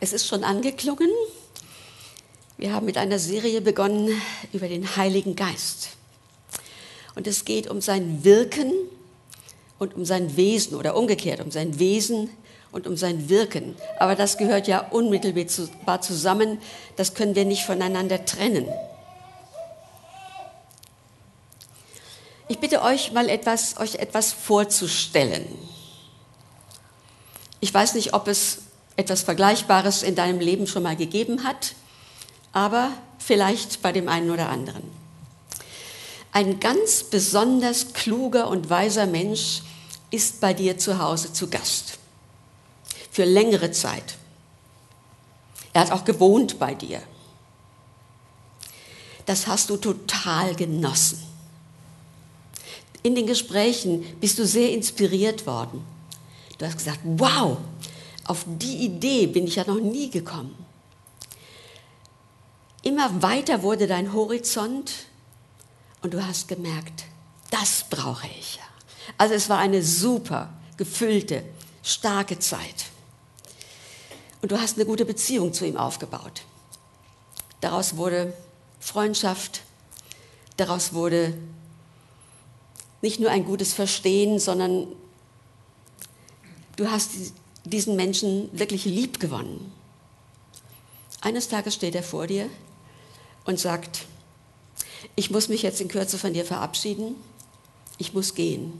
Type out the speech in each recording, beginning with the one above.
Es ist schon angeklungen. Wir haben mit einer Serie begonnen über den Heiligen Geist. Und es geht um sein Wirken und um sein Wesen oder umgekehrt, um sein Wesen und um sein Wirken. Aber das gehört ja unmittelbar zusammen. Das können wir nicht voneinander trennen. Ich bitte euch mal etwas, euch etwas vorzustellen. Ich weiß nicht, ob es etwas Vergleichbares in deinem Leben schon mal gegeben hat, aber vielleicht bei dem einen oder anderen. Ein ganz besonders kluger und weiser Mensch ist bei dir zu Hause zu Gast. Für längere Zeit. Er hat auch gewohnt bei dir. Das hast du total genossen. In den Gesprächen bist du sehr inspiriert worden. Du hast gesagt, wow, auf die Idee bin ich ja noch nie gekommen. Immer weiter wurde dein Horizont und du hast gemerkt, das brauche ich ja. Also es war eine super gefüllte, starke Zeit. Und du hast eine gute Beziehung zu ihm aufgebaut. Daraus wurde Freundschaft, daraus wurde nicht nur ein gutes Verstehen, sondern du hast diesen Menschen wirklich lieb gewonnen. Eines Tages steht er vor dir und sagt, ich muss mich jetzt in Kürze von dir verabschieden, ich muss gehen.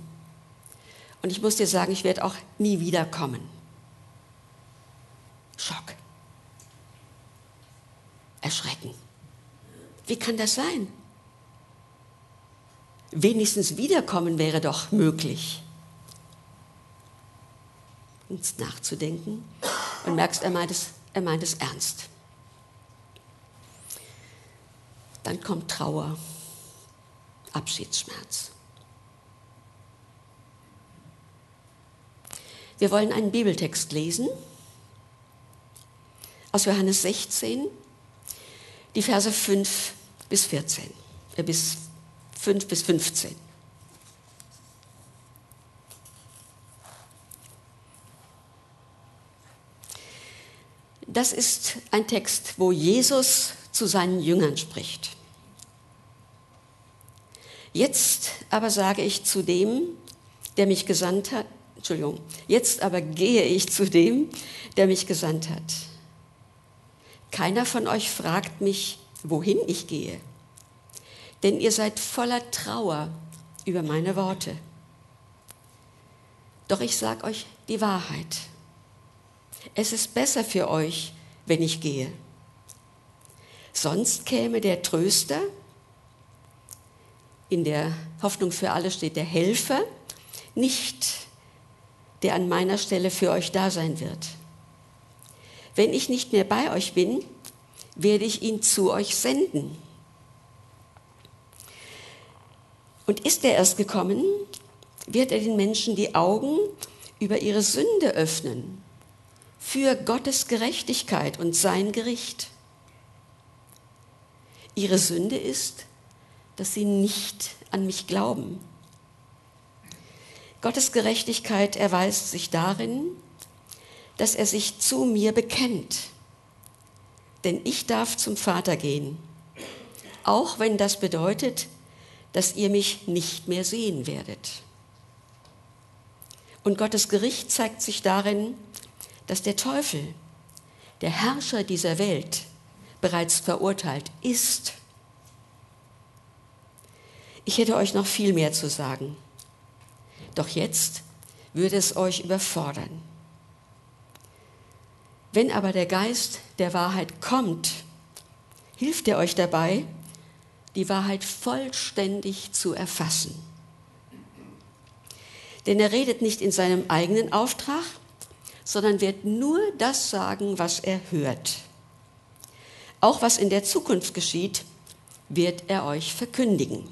Und ich muss dir sagen, ich werde auch nie wiederkommen. Schock. Erschrecken. Wie kann das sein? Wenigstens wiederkommen wäre doch möglich ins Nachzudenken und merkst, er meint es, er meint es ernst. Dann kommt Trauer, Abschiedsschmerz. Wir wollen einen Bibeltext lesen aus Johannes 16, die Verse 5 bis 14, äh, bis 5 bis 15. Das ist ein Text, wo Jesus zu seinen Jüngern spricht. Jetzt aber sage ich zu dem, der mich gesandt hat, Entschuldigung, jetzt aber gehe ich zu dem, der mich gesandt hat. Keiner von euch fragt mich, wohin ich gehe, denn ihr seid voller Trauer über meine Worte. Doch ich sage euch die Wahrheit es ist besser für euch, wenn ich gehe. Sonst käme der Tröster, in der Hoffnung für alle steht der Helfer, nicht, der an meiner Stelle für euch da sein wird. Wenn ich nicht mehr bei euch bin, werde ich ihn zu euch senden. Und ist er erst gekommen, wird er den Menschen die Augen über ihre Sünde öffnen für Gottes Gerechtigkeit und sein Gericht. Ihre Sünde ist, dass sie nicht an mich glauben. Gottes Gerechtigkeit erweist sich darin, dass er sich zu mir bekennt. Denn ich darf zum Vater gehen, auch wenn das bedeutet, dass ihr mich nicht mehr sehen werdet. Und Gottes Gericht zeigt sich darin, dass der Teufel, der Herrscher dieser Welt, bereits verurteilt ist. Ich hätte euch noch viel mehr zu sagen, doch jetzt würde es euch überfordern. Wenn aber der Geist der Wahrheit kommt, hilft er euch dabei, die Wahrheit vollständig zu erfassen. Denn er redet nicht in seinem eigenen Auftrag, sondern wird nur das sagen, was er hört. Auch was in der Zukunft geschieht, wird er euch verkündigen.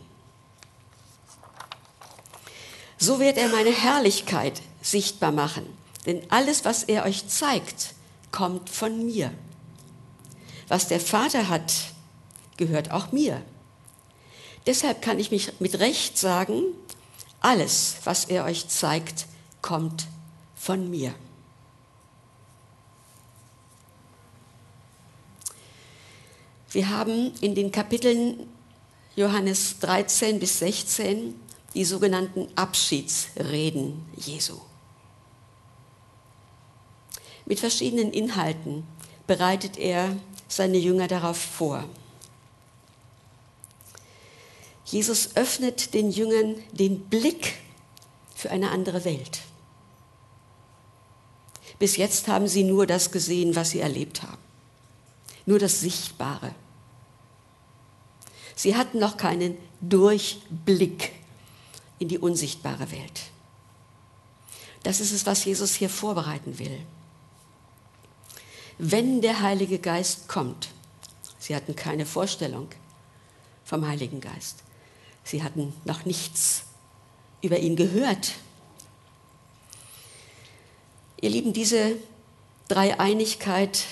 So wird er meine Herrlichkeit sichtbar machen, denn alles, was er euch zeigt, kommt von mir. Was der Vater hat, gehört auch mir. Deshalb kann ich mich mit Recht sagen, alles, was er euch zeigt, kommt von mir. Wir haben in den Kapiteln Johannes 13 bis 16 die sogenannten Abschiedsreden Jesu. Mit verschiedenen Inhalten bereitet er seine Jünger darauf vor. Jesus öffnet den Jüngern den Blick für eine andere Welt. Bis jetzt haben sie nur das gesehen, was sie erlebt haben. Nur das Sichtbare. Sie hatten noch keinen Durchblick in die unsichtbare Welt. Das ist es, was Jesus hier vorbereiten will. Wenn der Heilige Geist kommt, sie hatten keine Vorstellung vom Heiligen Geist, sie hatten noch nichts über ihn gehört. Ihr Lieben, diese Dreieinigkeit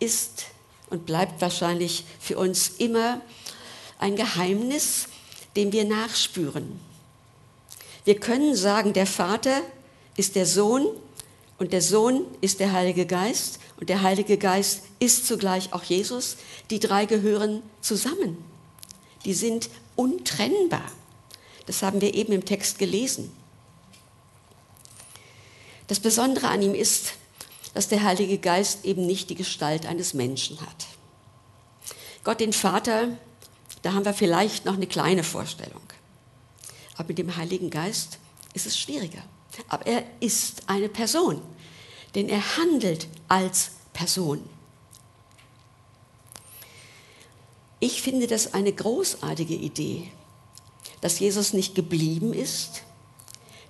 ist und bleibt wahrscheinlich für uns immer ein Geheimnis, dem wir nachspüren. Wir können sagen, der Vater ist der Sohn und der Sohn ist der Heilige Geist und der Heilige Geist ist zugleich auch Jesus. Die drei gehören zusammen. Die sind untrennbar. Das haben wir eben im Text gelesen. Das Besondere an ihm ist, dass der Heilige Geist eben nicht die Gestalt eines Menschen hat. Gott den Vater da haben wir vielleicht noch eine kleine Vorstellung. Aber mit dem Heiligen Geist ist es schwieriger. Aber er ist eine Person, denn er handelt als Person. Ich finde das eine großartige Idee, dass Jesus nicht geblieben ist,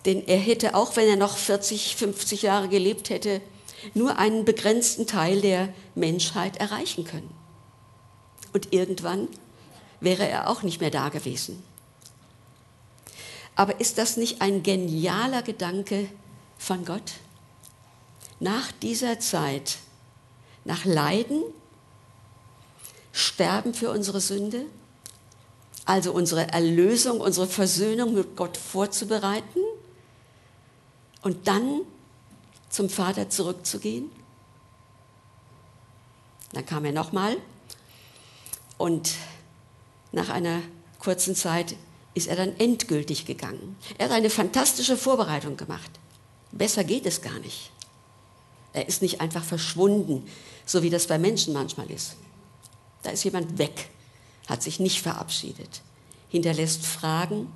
denn er hätte, auch wenn er noch 40, 50 Jahre gelebt hätte, nur einen begrenzten Teil der Menschheit erreichen können. Und irgendwann wäre er auch nicht mehr da gewesen. Aber ist das nicht ein genialer Gedanke von Gott? Nach dieser Zeit, nach Leiden, Sterben für unsere Sünde, also unsere Erlösung, unsere Versöhnung mit Gott vorzubereiten und dann zum Vater zurückzugehen. Dann kam er nochmal und nach einer kurzen Zeit ist er dann endgültig gegangen. Er hat eine fantastische Vorbereitung gemacht. Besser geht es gar nicht. Er ist nicht einfach verschwunden, so wie das bei Menschen manchmal ist. Da ist jemand weg, hat sich nicht verabschiedet, hinterlässt Fragen,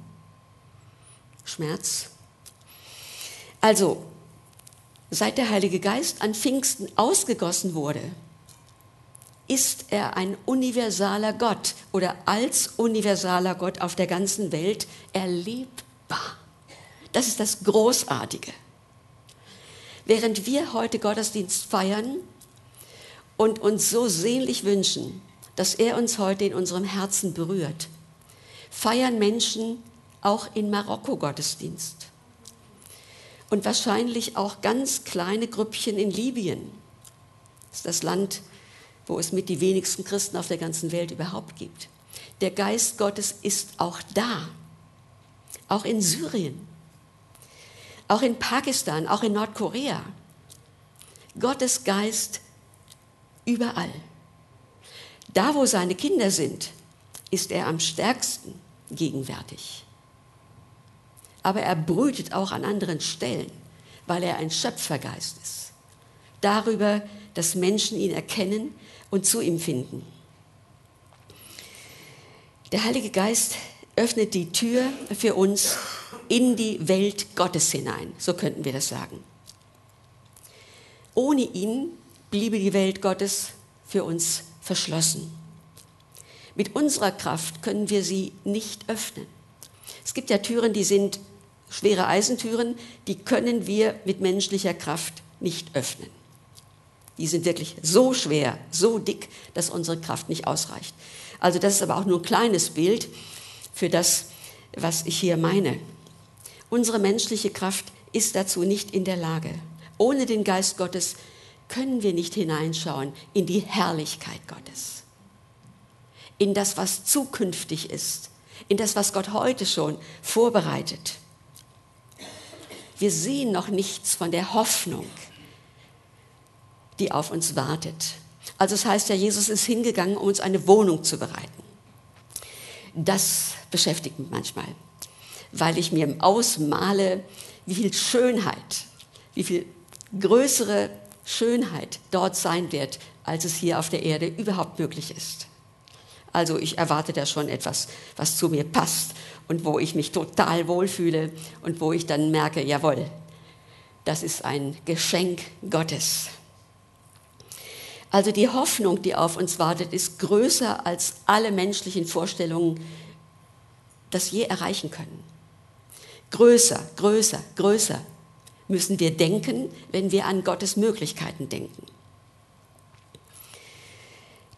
Schmerz. Also, seit der Heilige Geist an Pfingsten ausgegossen wurde, ist er ein universaler Gott oder als universaler Gott auf der ganzen Welt erlebbar. Das ist das Großartige. Während wir heute Gottesdienst feiern und uns so sehnlich wünschen, dass er uns heute in unserem Herzen berührt, feiern Menschen auch in Marokko Gottesdienst. Und wahrscheinlich auch ganz kleine Grüppchen in Libyen. Das ist das Land, wo es mit die wenigsten Christen auf der ganzen Welt überhaupt gibt. Der Geist Gottes ist auch da, auch in Syrien, auch in Pakistan, auch in Nordkorea. Gottes Geist überall. Da, wo seine Kinder sind, ist er am stärksten gegenwärtig. Aber er brütet auch an anderen Stellen, weil er ein Schöpfergeist ist. Darüber, dass Menschen ihn erkennen und zu ihm finden. Der Heilige Geist öffnet die Tür für uns in die Welt Gottes hinein, so könnten wir das sagen. Ohne ihn bliebe die Welt Gottes für uns verschlossen. Mit unserer Kraft können wir sie nicht öffnen. Es gibt ja Türen, die sind schwere Eisentüren, die können wir mit menschlicher Kraft nicht öffnen. Die sind wirklich so schwer, so dick, dass unsere Kraft nicht ausreicht. Also das ist aber auch nur ein kleines Bild für das, was ich hier meine. Unsere menschliche Kraft ist dazu nicht in der Lage. Ohne den Geist Gottes können wir nicht hineinschauen in die Herrlichkeit Gottes, in das, was zukünftig ist, in das, was Gott heute schon vorbereitet. Wir sehen noch nichts von der Hoffnung, die auf uns wartet. Also es heißt ja, Jesus ist hingegangen, um uns eine Wohnung zu bereiten. Das beschäftigt mich manchmal, weil ich mir ausmale, wie viel Schönheit, wie viel größere Schönheit dort sein wird, als es hier auf der Erde überhaupt möglich ist. Also ich erwarte da schon etwas, was zu mir passt und wo ich mich total wohlfühle und wo ich dann merke, jawohl, das ist ein Geschenk Gottes. Also die Hoffnung, die auf uns wartet, ist größer als alle menschlichen Vorstellungen, das je erreichen können. Größer, größer, größer müssen wir denken, wenn wir an Gottes Möglichkeiten denken.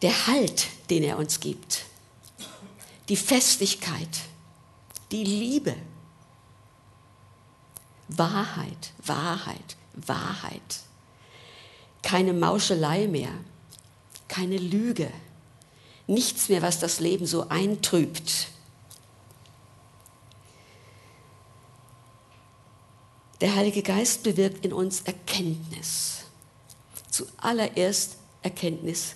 Der Halt, den er uns gibt, die Festigkeit, die Liebe, Wahrheit, Wahrheit, Wahrheit, keine Mauschelei mehr, keine Lüge, nichts mehr, was das Leben so eintrübt. Der Heilige Geist bewirkt in uns Erkenntnis. Zuallererst Erkenntnis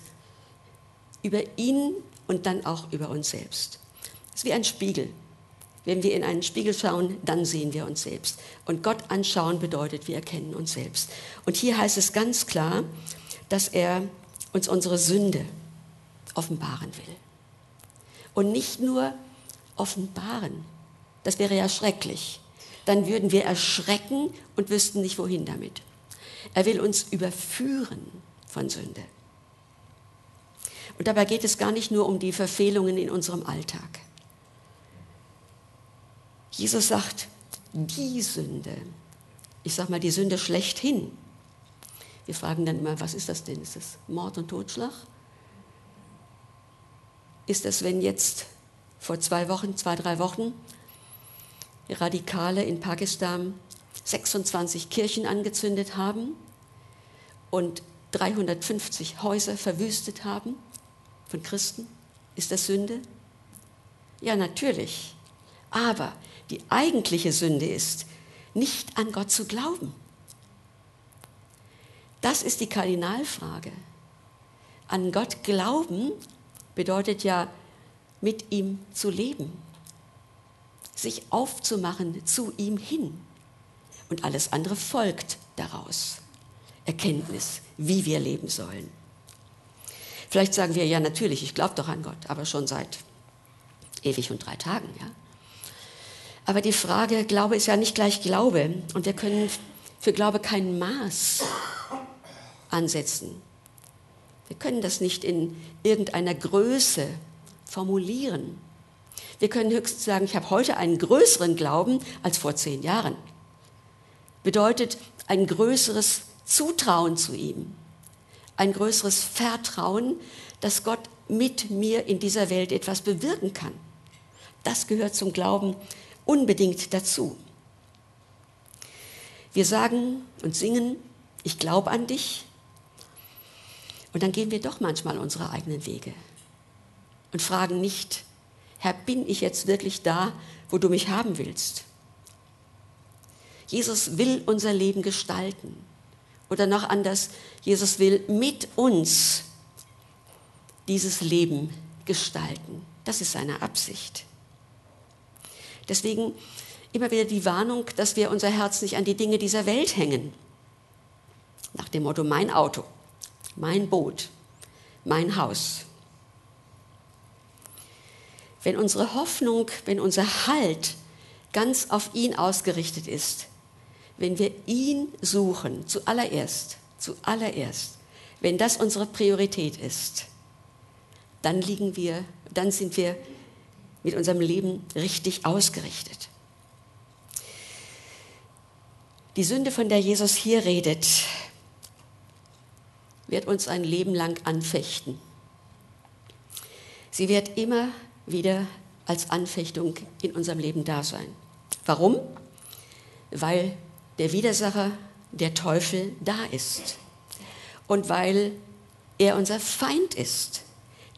über ihn und dann auch über uns selbst. Es ist wie ein Spiegel. Wenn wir in einen Spiegel schauen, dann sehen wir uns selbst. Und Gott anschauen bedeutet, wir erkennen uns selbst. Und hier heißt es ganz klar, dass er uns unsere Sünde offenbaren will. Und nicht nur offenbaren, das wäre ja schrecklich. Dann würden wir erschrecken und wüssten nicht, wohin damit. Er will uns überführen von Sünde. Und dabei geht es gar nicht nur um die Verfehlungen in unserem Alltag. Jesus sagt, die Sünde, ich sage mal die Sünde schlechthin. Wir fragen dann immer, was ist das denn? Ist das Mord und Totschlag? Ist das, wenn jetzt vor zwei Wochen, zwei, drei Wochen Radikale in Pakistan 26 Kirchen angezündet haben und 350 Häuser verwüstet haben von Christen? Ist das Sünde? Ja, natürlich. Aber die eigentliche Sünde ist, nicht an Gott zu glauben. Das ist die Kardinalfrage. An Gott glauben bedeutet ja, mit ihm zu leben, sich aufzumachen zu ihm hin. Und alles andere folgt daraus. Erkenntnis, wie wir leben sollen. Vielleicht sagen wir, ja natürlich, ich glaube doch an Gott, aber schon seit ewig und drei Tagen, ja. Aber die Frage, Glaube ist ja nicht gleich Glaube. Und wir können für Glaube kein Maß ansetzen. Wir können das nicht in irgendeiner Größe formulieren. Wir können höchstens sagen, ich habe heute einen größeren Glauben als vor zehn Jahren. Bedeutet ein größeres Zutrauen zu ihm, ein größeres Vertrauen, dass Gott mit mir in dieser Welt etwas bewirken kann. Das gehört zum Glauben unbedingt dazu. Wir sagen und singen, ich glaube an dich. Und dann gehen wir doch manchmal unsere eigenen Wege und fragen nicht, Herr, bin ich jetzt wirklich da, wo du mich haben willst? Jesus will unser Leben gestalten. Oder noch anders, Jesus will mit uns dieses Leben gestalten. Das ist seine Absicht. Deswegen immer wieder die Warnung, dass wir unser Herz nicht an die Dinge dieser Welt hängen. Nach dem Motto, mein Auto, mein Boot, mein Haus. Wenn unsere Hoffnung, wenn unser Halt ganz auf ihn ausgerichtet ist, wenn wir ihn suchen, zuallererst, zuallererst, wenn das unsere Priorität ist, dann liegen wir, dann sind wir mit unserem Leben richtig ausgerichtet. Die Sünde, von der Jesus hier redet, wird uns ein Leben lang anfechten. Sie wird immer wieder als Anfechtung in unserem Leben da sein. Warum? Weil der Widersacher, der Teufel, da ist. Und weil er unser Feind ist.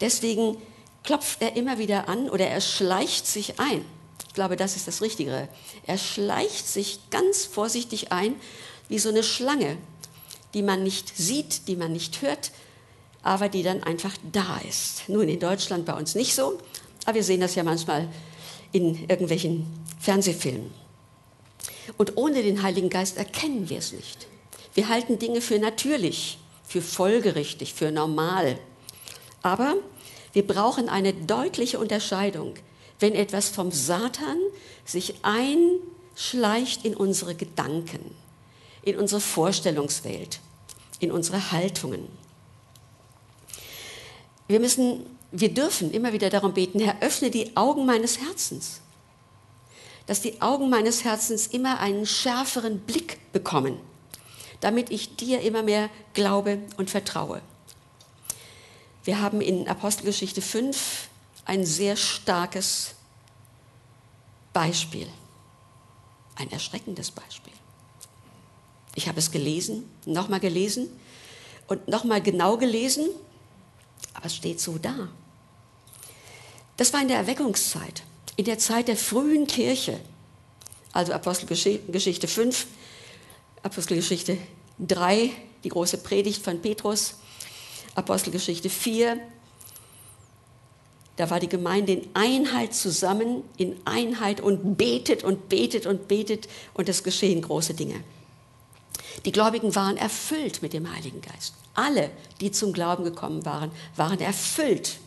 Deswegen klopft er immer wieder an oder er schleicht sich ein. Ich glaube, das ist das Richtige. Er schleicht sich ganz vorsichtig ein, wie so eine Schlange, die man nicht sieht, die man nicht hört, aber die dann einfach da ist. Nun, in Deutschland bei uns nicht so, aber wir sehen das ja manchmal in irgendwelchen Fernsehfilmen. Und ohne den Heiligen Geist erkennen wir es nicht. Wir halten Dinge für natürlich, für folgerichtig, für normal. Aber wir brauchen eine deutliche Unterscheidung, wenn etwas vom Satan sich einschleicht in unsere Gedanken, in unsere Vorstellungswelt, in unsere Haltungen. Wir müssen, wir dürfen immer wieder darum beten, Herr, öffne die Augen meines Herzens, dass die Augen meines Herzens immer einen schärferen Blick bekommen, damit ich dir immer mehr glaube und vertraue. Wir haben in Apostelgeschichte 5 ein sehr starkes Beispiel, ein erschreckendes Beispiel. Ich habe es gelesen, nochmal gelesen und nochmal genau gelesen, aber es steht so da. Das war in der Erweckungszeit, in der Zeit der frühen Kirche, also Apostelgeschichte 5, Apostelgeschichte 3, die große Predigt von Petrus, Apostelgeschichte 4, da war die Gemeinde in Einheit zusammen, in Einheit und betet und betet und betet und es geschehen große Dinge. Die Gläubigen waren erfüllt mit dem Heiligen Geist. Alle, die zum Glauben gekommen waren, waren erfüllt.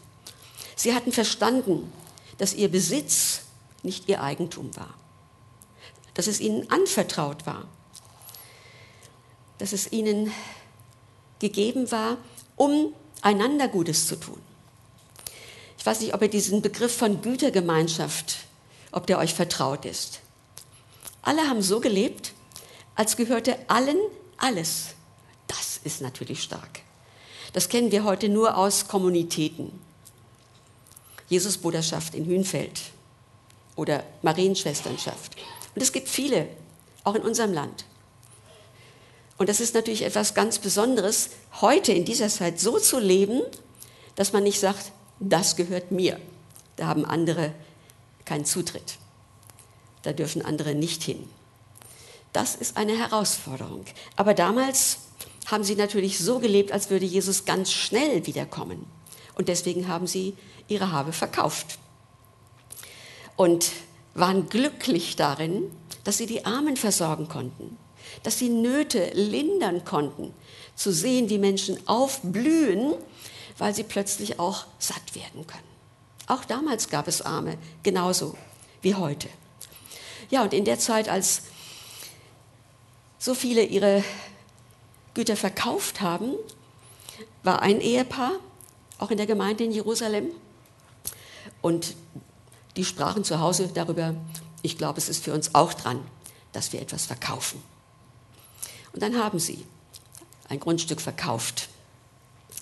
Sie hatten verstanden, dass ihr Besitz nicht ihr Eigentum war, dass es ihnen anvertraut war, dass es ihnen gegeben war, um einander Gutes zu tun. Ich weiß nicht, ob ihr diesen Begriff von Gütergemeinschaft, ob der euch vertraut ist. Alle haben so gelebt, als gehörte allen alles. Das ist natürlich stark. Das kennen wir heute nur aus Kommunitäten. Jesusbruderschaft in Hünfeld oder Marienschwesternschaft. Und es gibt viele, auch in unserem Land. Und das ist natürlich etwas ganz Besonderes, heute in dieser Zeit so zu leben, dass man nicht sagt, das gehört mir. Da haben andere keinen Zutritt. Da dürfen andere nicht hin. Das ist eine Herausforderung. Aber damals haben sie natürlich so gelebt, als würde Jesus ganz schnell wiederkommen. Und deswegen haben sie ihre Habe verkauft. Und waren glücklich darin, dass sie die Armen versorgen konnten, dass sie Nöte lindern konnten, zu sehen, wie Menschen aufblühen, weil sie plötzlich auch satt werden können. Auch damals gab es Arme, genauso wie heute. Ja, und in der Zeit, als so viele ihre Güter verkauft haben, war ein Ehepaar, auch in der Gemeinde in Jerusalem. Und die sprachen zu Hause darüber, ich glaube, es ist für uns auch dran, dass wir etwas verkaufen. Und dann haben sie ein Grundstück verkauft,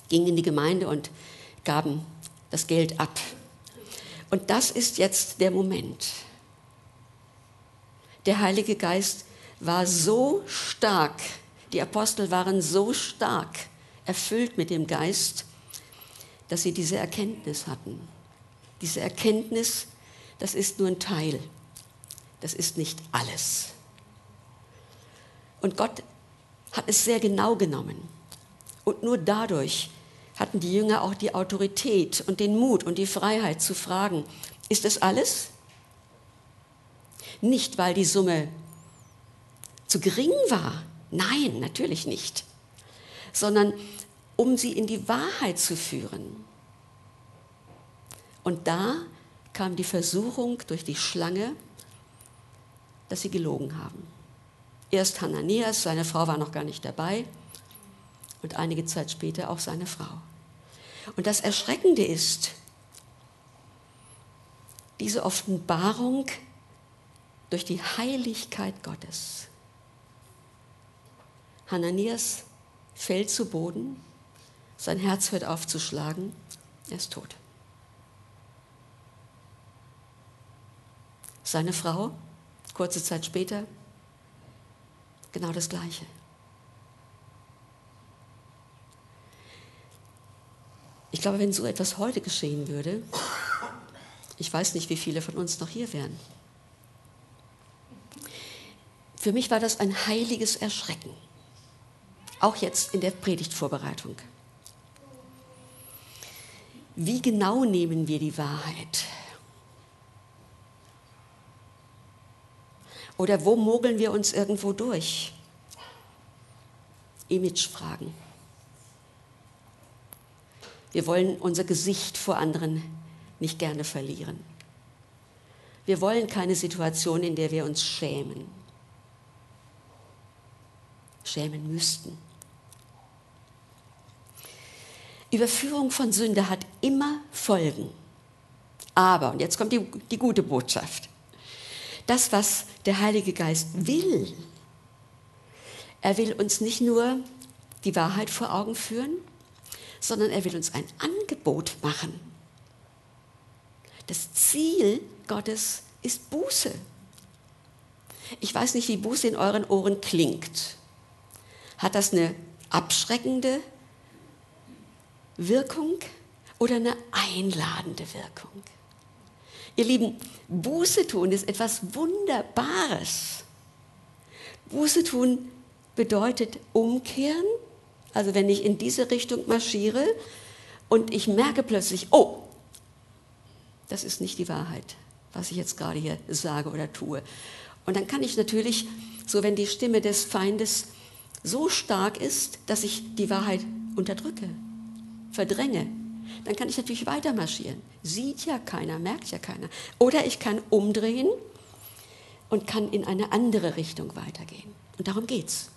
gingen in die Gemeinde und gaben das Geld ab. Und das ist jetzt der Moment. Der Heilige Geist war so stark, die Apostel waren so stark erfüllt mit dem Geist, dass sie diese Erkenntnis hatten. Diese Erkenntnis, das ist nur ein Teil, das ist nicht alles. Und Gott hat es sehr genau genommen. Und nur dadurch hatten die Jünger auch die Autorität und den Mut und die Freiheit zu fragen, ist es alles? Nicht, weil die Summe zu gering war. Nein, natürlich nicht. Sondern um sie in die Wahrheit zu führen. Und da kam die Versuchung durch die Schlange, dass sie gelogen haben. Erst Hananias, seine Frau war noch gar nicht dabei, und einige Zeit später auch seine Frau. Und das Erschreckende ist, diese Offenbarung durch die Heiligkeit Gottes. Hananias fällt zu Boden, sein Herz hört auf zu schlagen, er ist tot. Seine Frau, kurze Zeit später, genau das Gleiche. Ich glaube, wenn so etwas heute geschehen würde, ich weiß nicht, wie viele von uns noch hier wären. Für mich war das ein heiliges Erschrecken. Auch jetzt in der Predigtvorbereitung. Wie genau nehmen wir die Wahrheit? Oder wo mogeln wir uns irgendwo durch? Imagefragen. Wir wollen unser Gesicht vor anderen nicht gerne verlieren. Wir wollen keine Situation, in der wir uns schämen. Schämen müssten. Überführung von Sünde hat immer Folgen. Aber, und jetzt kommt die, die gute Botschaft, das, was der Heilige Geist will, er will uns nicht nur die Wahrheit vor Augen führen, sondern er will uns ein Angebot machen. Das Ziel Gottes ist Buße. Ich weiß nicht, wie Buße in euren Ohren klingt. Hat das eine abschreckende Wirkung oder eine einladende Wirkung? Ihr Lieben, Buße tun ist etwas Wunderbares. Buße tun bedeutet umkehren. Also wenn ich in diese Richtung marschiere und ich merke plötzlich, oh, das ist nicht die Wahrheit, was ich jetzt gerade hier sage oder tue. Und dann kann ich natürlich, so wenn die Stimme des Feindes so stark ist, dass ich die Wahrheit unterdrücke, verdränge, dann kann ich natürlich weiter marschieren. Sieht ja keiner, merkt ja keiner. Oder ich kann umdrehen und kann in eine andere Richtung weitergehen. Und darum geht's.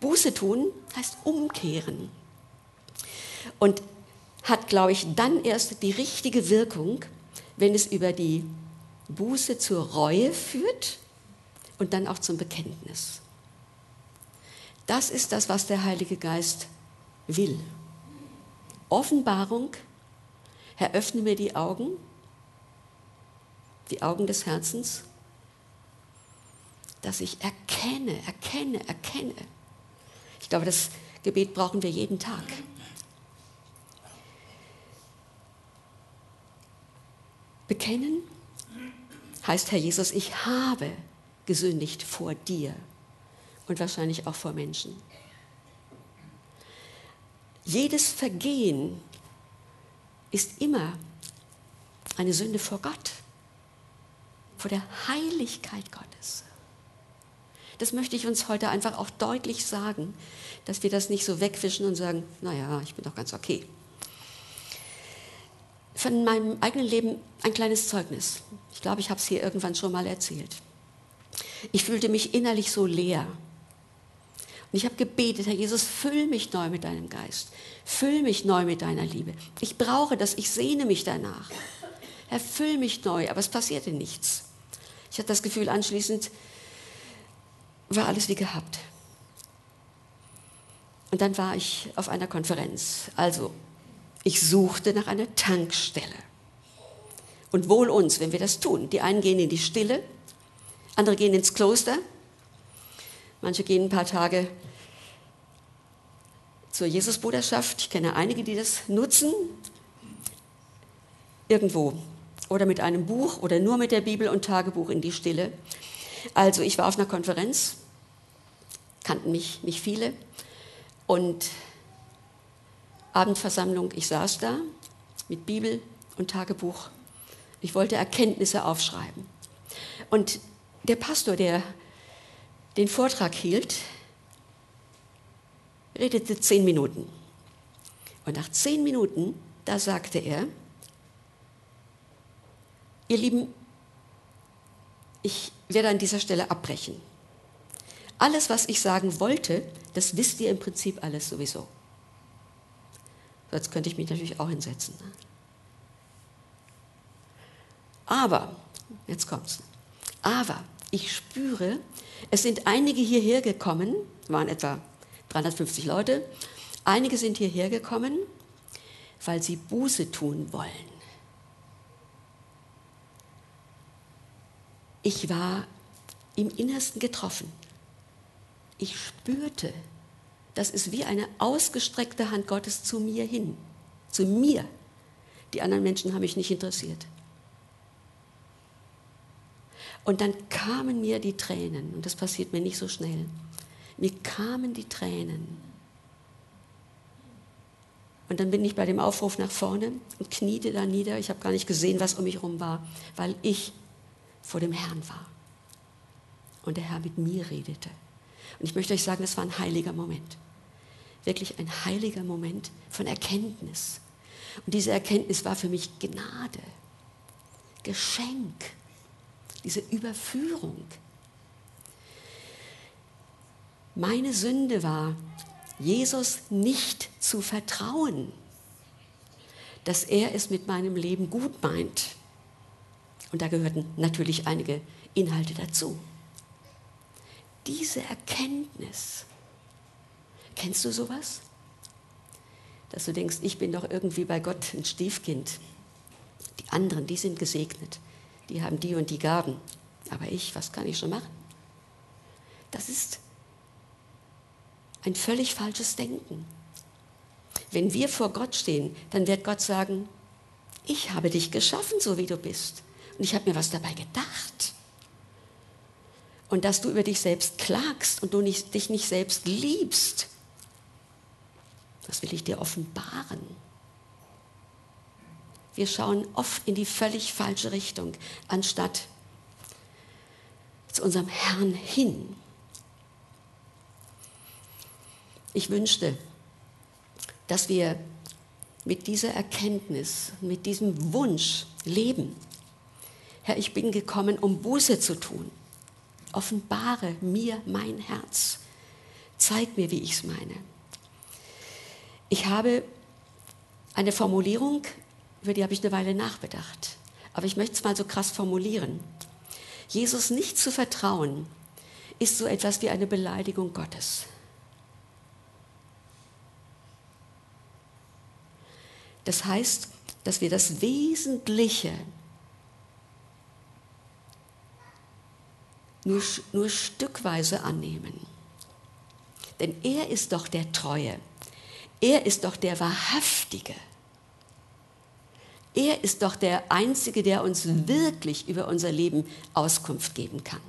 Buße tun heißt umkehren. Und hat, glaube ich, dann erst die richtige Wirkung, wenn es über die Buße zur Reue führt und dann auch zum Bekenntnis. Das ist das, was der Heilige Geist will. Offenbarung, Herr, öffne mir die Augen, die Augen des Herzens, dass ich erkenne, erkenne, erkenne. Ich glaube, das Gebet brauchen wir jeden Tag. Bekennen heißt, Herr Jesus, ich habe gesündigt vor dir und wahrscheinlich auch vor Menschen. Jedes Vergehen ist immer eine Sünde vor Gott, vor der Heiligkeit Gottes. Das möchte ich uns heute einfach auch deutlich sagen, dass wir das nicht so wegwischen und sagen, naja, ich bin doch ganz okay von meinem eigenen Leben ein kleines Zeugnis. Ich glaube, ich habe es hier irgendwann schon mal erzählt. Ich fühlte mich innerlich so leer. Und ich habe gebetet, Herr Jesus, füll mich neu mit deinem Geist. Füll mich neu mit deiner Liebe. Ich brauche das, ich sehne mich danach. Herr, füll mich neu, aber es passierte nichts. Ich hatte das Gefühl, anschließend war alles wie gehabt. Und dann war ich auf einer Konferenz. Also ich suchte nach einer Tankstelle. Und wohl uns, wenn wir das tun. Die einen gehen in die Stille, andere gehen ins Kloster, manche gehen ein paar Tage zur Jesusbruderschaft. Ich kenne einige, die das nutzen. Irgendwo. Oder mit einem Buch oder nur mit der Bibel und Tagebuch in die Stille. Also ich war auf einer Konferenz, kannten mich nicht viele. Und Abendversammlung, ich saß da mit Bibel und Tagebuch. Ich wollte Erkenntnisse aufschreiben. Und der Pastor, der den Vortrag hielt, redete zehn Minuten. Und nach zehn Minuten, da sagte er, ihr Lieben, ich werde an dieser Stelle abbrechen. Alles, was ich sagen wollte, das wisst ihr im Prinzip alles sowieso. Jetzt könnte ich mich natürlich auch hinsetzen. Ne? Aber, jetzt kommt's. Aber ich spüre, es sind einige hierher gekommen, waren etwa 350 Leute. Einige sind hierher gekommen, weil sie Buße tun wollen. Ich war im Innersten getroffen. Ich spürte, das ist wie eine ausgestreckte Hand Gottes zu mir hin, zu mir. Die anderen Menschen haben mich nicht interessiert. Und dann kamen mir die Tränen, und das passiert mir nicht so schnell. Mir kamen die Tränen. Und dann bin ich bei dem Aufruf nach vorne und kniete da nieder. Ich habe gar nicht gesehen, was um mich herum war, weil ich vor dem Herrn war. Und der Herr mit mir redete. Und ich möchte euch sagen, das war ein heiliger Moment. Wirklich ein heiliger Moment von Erkenntnis. Und diese Erkenntnis war für mich Gnade, Geschenk, diese Überführung. Meine Sünde war, Jesus nicht zu vertrauen, dass er es mit meinem Leben gut meint. Und da gehörten natürlich einige Inhalte dazu. Diese Erkenntnis, kennst du sowas? Dass du denkst, ich bin doch irgendwie bei Gott ein Stiefkind. Die anderen, die sind gesegnet, die haben die und die Gaben. Aber ich, was kann ich schon machen? Das ist ein völlig falsches Denken. Wenn wir vor Gott stehen, dann wird Gott sagen, ich habe dich geschaffen, so wie du bist. Und ich habe mir was dabei gedacht. Und dass du über dich selbst klagst und du nicht, dich nicht selbst liebst, das will ich dir offenbaren. Wir schauen oft in die völlig falsche Richtung, anstatt zu unserem Herrn hin. Ich wünschte, dass wir mit dieser Erkenntnis, mit diesem Wunsch leben. Herr, ich bin gekommen, um Buße zu tun. Offenbare mir mein Herz. Zeig mir, wie ich es meine. Ich habe eine Formulierung, über die habe ich eine Weile nachgedacht. Aber ich möchte es mal so krass formulieren. Jesus nicht zu vertrauen, ist so etwas wie eine Beleidigung Gottes. Das heißt, dass wir das Wesentliche nur, nur stückweise annehmen. Denn er ist doch der Treue. Er ist doch der Wahrhaftige. Er ist doch der Einzige, der uns wirklich über unser Leben Auskunft geben kann.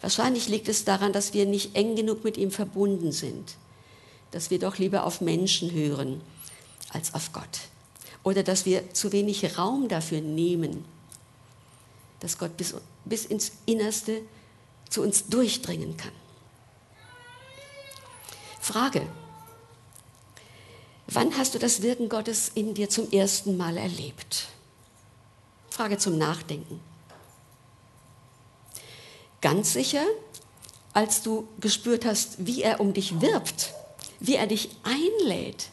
Wahrscheinlich liegt es daran, dass wir nicht eng genug mit ihm verbunden sind dass wir doch lieber auf Menschen hören als auf Gott. Oder dass wir zu wenig Raum dafür nehmen, dass Gott bis, bis ins Innerste zu uns durchdringen kann. Frage. Wann hast du das Wirken Gottes in dir zum ersten Mal erlebt? Frage zum Nachdenken. Ganz sicher, als du gespürt hast, wie er um dich wirbt wie er dich einlädt.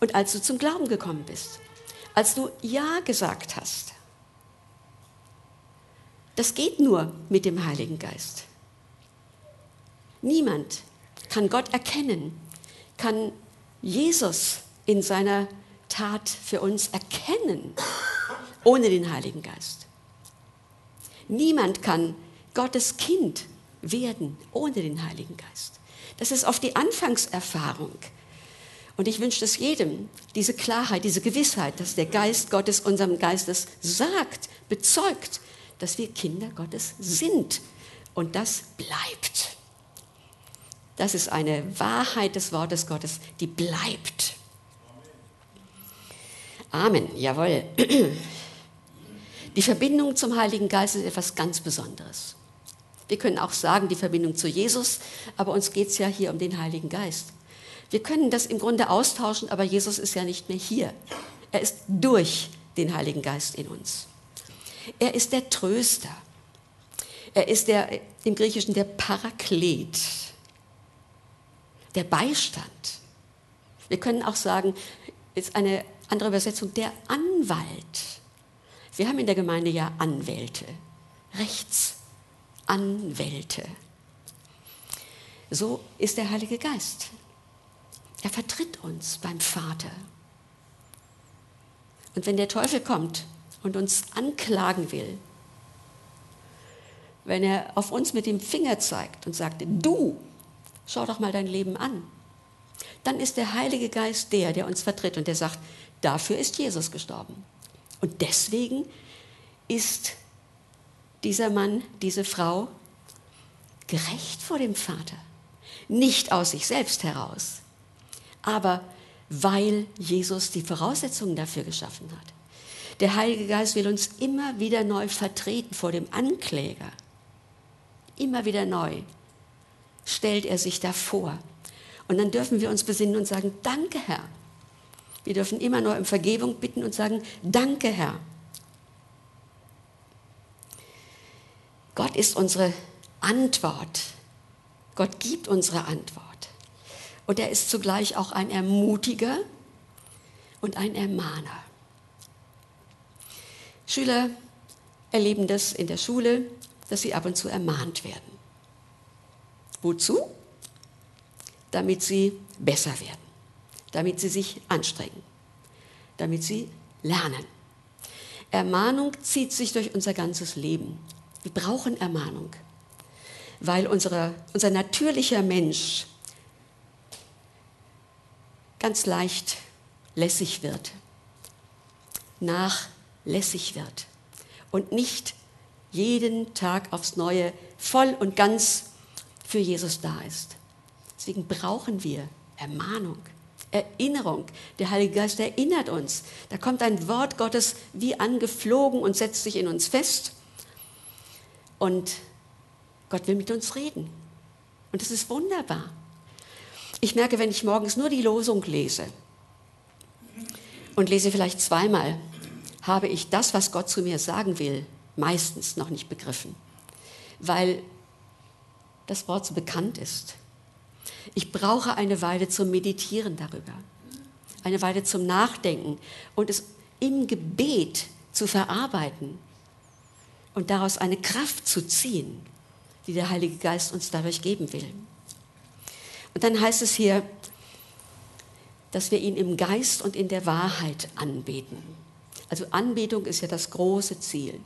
Und als du zum Glauben gekommen bist, als du Ja gesagt hast. Das geht nur mit dem Heiligen Geist. Niemand kann Gott erkennen, kann Jesus in seiner Tat für uns erkennen, ohne den Heiligen Geist. Niemand kann Gottes Kind werden ohne den Heiligen Geist. Das ist oft die Anfangserfahrung. Und ich wünsche es jedem, diese Klarheit, diese Gewissheit, dass der Geist Gottes unserem Geistes sagt, bezeugt, dass wir Kinder Gottes sind. Und das bleibt. Das ist eine Wahrheit des Wortes Gottes, die bleibt. Amen, jawohl. Die Verbindung zum Heiligen Geist ist etwas ganz Besonderes. Wir können auch sagen, die Verbindung zu Jesus, aber uns geht es ja hier um den Heiligen Geist. Wir können das im Grunde austauschen, aber Jesus ist ja nicht mehr hier. Er ist durch den Heiligen Geist in uns. Er ist der Tröster. Er ist der, im Griechischen der Paraklet, der Beistand. Wir können auch sagen, ist eine andere Übersetzung, der Anwalt. Wir haben in der Gemeinde ja Anwälte, Rechts. Anwälte. So ist der Heilige Geist. Er vertritt uns beim Vater. Und wenn der Teufel kommt und uns anklagen will, wenn er auf uns mit dem Finger zeigt und sagt, du, schau doch mal dein Leben an, dann ist der Heilige Geist der, der uns vertritt und der sagt, dafür ist Jesus gestorben. Und deswegen ist dieser Mann, diese Frau gerecht vor dem Vater. Nicht aus sich selbst heraus, aber weil Jesus die Voraussetzungen dafür geschaffen hat. Der Heilige Geist will uns immer wieder neu vertreten vor dem Ankläger. Immer wieder neu stellt er sich davor. Und dann dürfen wir uns besinnen und sagen, danke Herr. Wir dürfen immer nur um Vergebung bitten und sagen, danke Herr. Gott ist unsere Antwort. Gott gibt unsere Antwort. Und er ist zugleich auch ein Ermutiger und ein Ermahner. Schüler erleben das in der Schule, dass sie ab und zu ermahnt werden. Wozu? Damit sie besser werden, damit sie sich anstrengen, damit sie lernen. Ermahnung zieht sich durch unser ganzes Leben. Wir brauchen Ermahnung, weil unsere, unser natürlicher Mensch ganz leicht lässig wird, nachlässig wird und nicht jeden Tag aufs Neue voll und ganz für Jesus da ist. Deswegen brauchen wir Ermahnung, Erinnerung. Der Heilige Geist erinnert uns. Da kommt ein Wort Gottes wie angeflogen und setzt sich in uns fest. Und Gott will mit uns reden. Und das ist wunderbar. Ich merke, wenn ich morgens nur die Losung lese und lese vielleicht zweimal, habe ich das, was Gott zu mir sagen will, meistens noch nicht begriffen, weil das Wort so bekannt ist. Ich brauche eine Weile zum Meditieren darüber, eine Weile zum Nachdenken und es im Gebet zu verarbeiten und daraus eine Kraft zu ziehen, die der Heilige Geist uns dadurch geben will. Und dann heißt es hier, dass wir ihn im Geist und in der Wahrheit anbeten. Also Anbetung ist ja das große Ziel,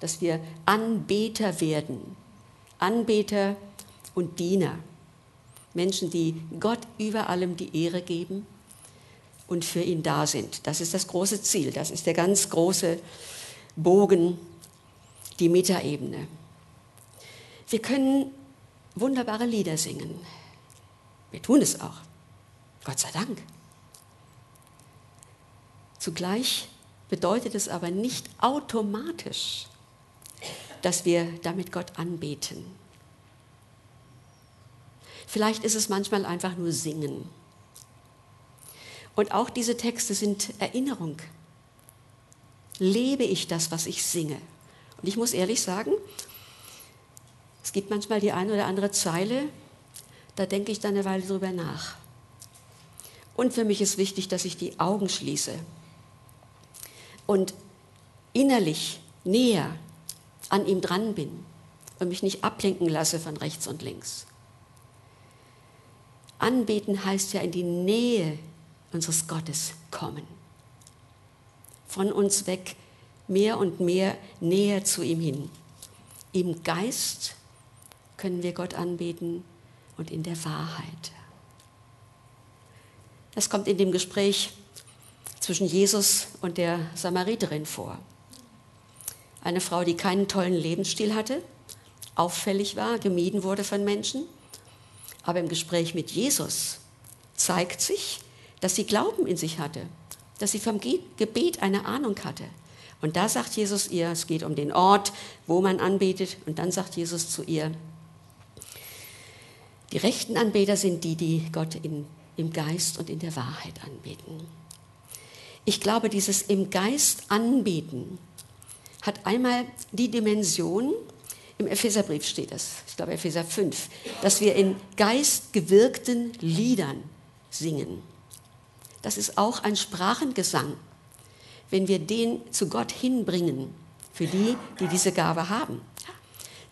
dass wir Anbeter werden. Anbeter und Diener. Menschen, die Gott über allem die Ehre geben und für ihn da sind. Das ist das große Ziel, das ist der ganz große Bogen, die Metaebene. Wir können wunderbare Lieder singen. Wir tun es auch. Gott sei Dank. Zugleich bedeutet es aber nicht automatisch, dass wir damit Gott anbeten. Vielleicht ist es manchmal einfach nur Singen. Und auch diese Texte sind Erinnerung. Lebe ich das, was ich singe? Und ich muss ehrlich sagen, es gibt manchmal die eine oder andere Zeile, da denke ich dann eine Weile drüber nach. Und für mich ist wichtig, dass ich die Augen schließe und innerlich näher an ihm dran bin und mich nicht ablenken lasse von rechts und links. Anbeten heißt ja in die Nähe unseres Gottes kommen. Von uns weg mehr und mehr näher zu ihm hin. Im Geist können wir Gott anbeten und in der Wahrheit. Das kommt in dem Gespräch zwischen Jesus und der Samariterin vor. Eine Frau, die keinen tollen Lebensstil hatte, auffällig war, gemieden wurde von Menschen aber im Gespräch mit Jesus zeigt sich, dass sie Glauben in sich hatte, dass sie vom Gebet eine Ahnung hatte. Und da sagt Jesus ihr, es geht um den Ort, wo man anbetet. Und dann sagt Jesus zu ihr, die rechten Anbeter sind die, die Gott in, im Geist und in der Wahrheit anbeten. Ich glaube, dieses im Geist anbeten hat einmal die Dimension, im Epheserbrief steht es, ich glaube Epheser 5, dass wir in geistgewirkten Liedern singen. Das ist auch ein Sprachengesang, wenn wir den zu Gott hinbringen, für die, die diese Gabe haben.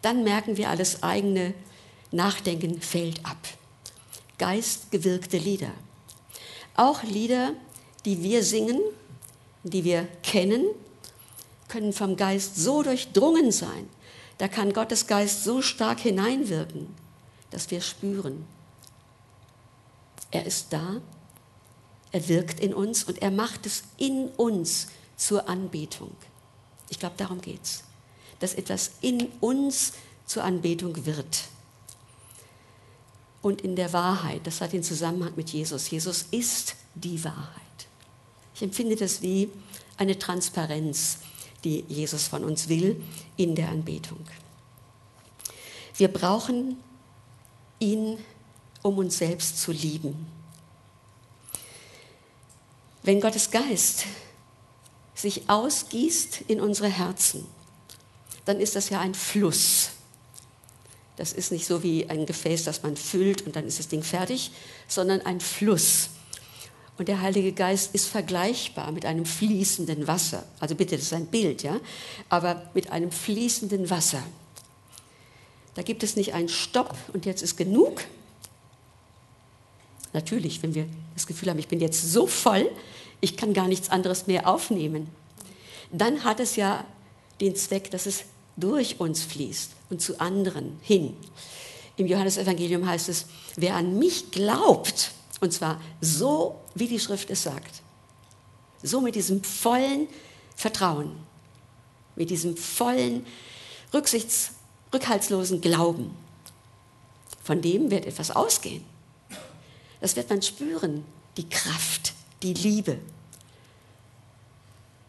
Dann merken wir, alles eigene Nachdenken fällt ab. Geistgewirkte Lieder. Auch Lieder, die wir singen, die wir kennen, können vom Geist so durchdrungen sein, da kann Gottes Geist so stark hineinwirken, dass wir spüren, er ist da, er wirkt in uns und er macht es in uns zur Anbetung. Ich glaube, darum geht es, dass etwas in uns zur Anbetung wird. und in der Wahrheit. Das hat den Zusammenhang mit Jesus. Jesus ist die Wahrheit. Ich empfinde das wie eine Transparenz, die Jesus von uns will in der Anbetung. Wir brauchen ihn, um uns selbst zu lieben. Wenn Gottes Geist sich ausgießt in unsere Herzen, dann ist das ja ein Fluss. Das ist nicht so wie ein Gefäß, das man füllt und dann ist das Ding fertig, sondern ein Fluss. Und der Heilige Geist ist vergleichbar mit einem fließenden Wasser. Also bitte, das ist ein Bild, ja, aber mit einem fließenden Wasser. Da gibt es nicht einen Stopp und jetzt ist genug. Natürlich, wenn wir das Gefühl haben, ich bin jetzt so voll, ich kann gar nichts anderes mehr aufnehmen, dann hat es ja den Zweck, dass es durch uns fließt und zu anderen hin. Im Johannesevangelium heißt es, wer an mich glaubt, und zwar so, wie die Schrift es sagt, so mit diesem vollen Vertrauen, mit diesem vollen, rücksichts, rückhaltslosen Glauben, von dem wird etwas ausgehen. Das wird man spüren, die Kraft, die Liebe,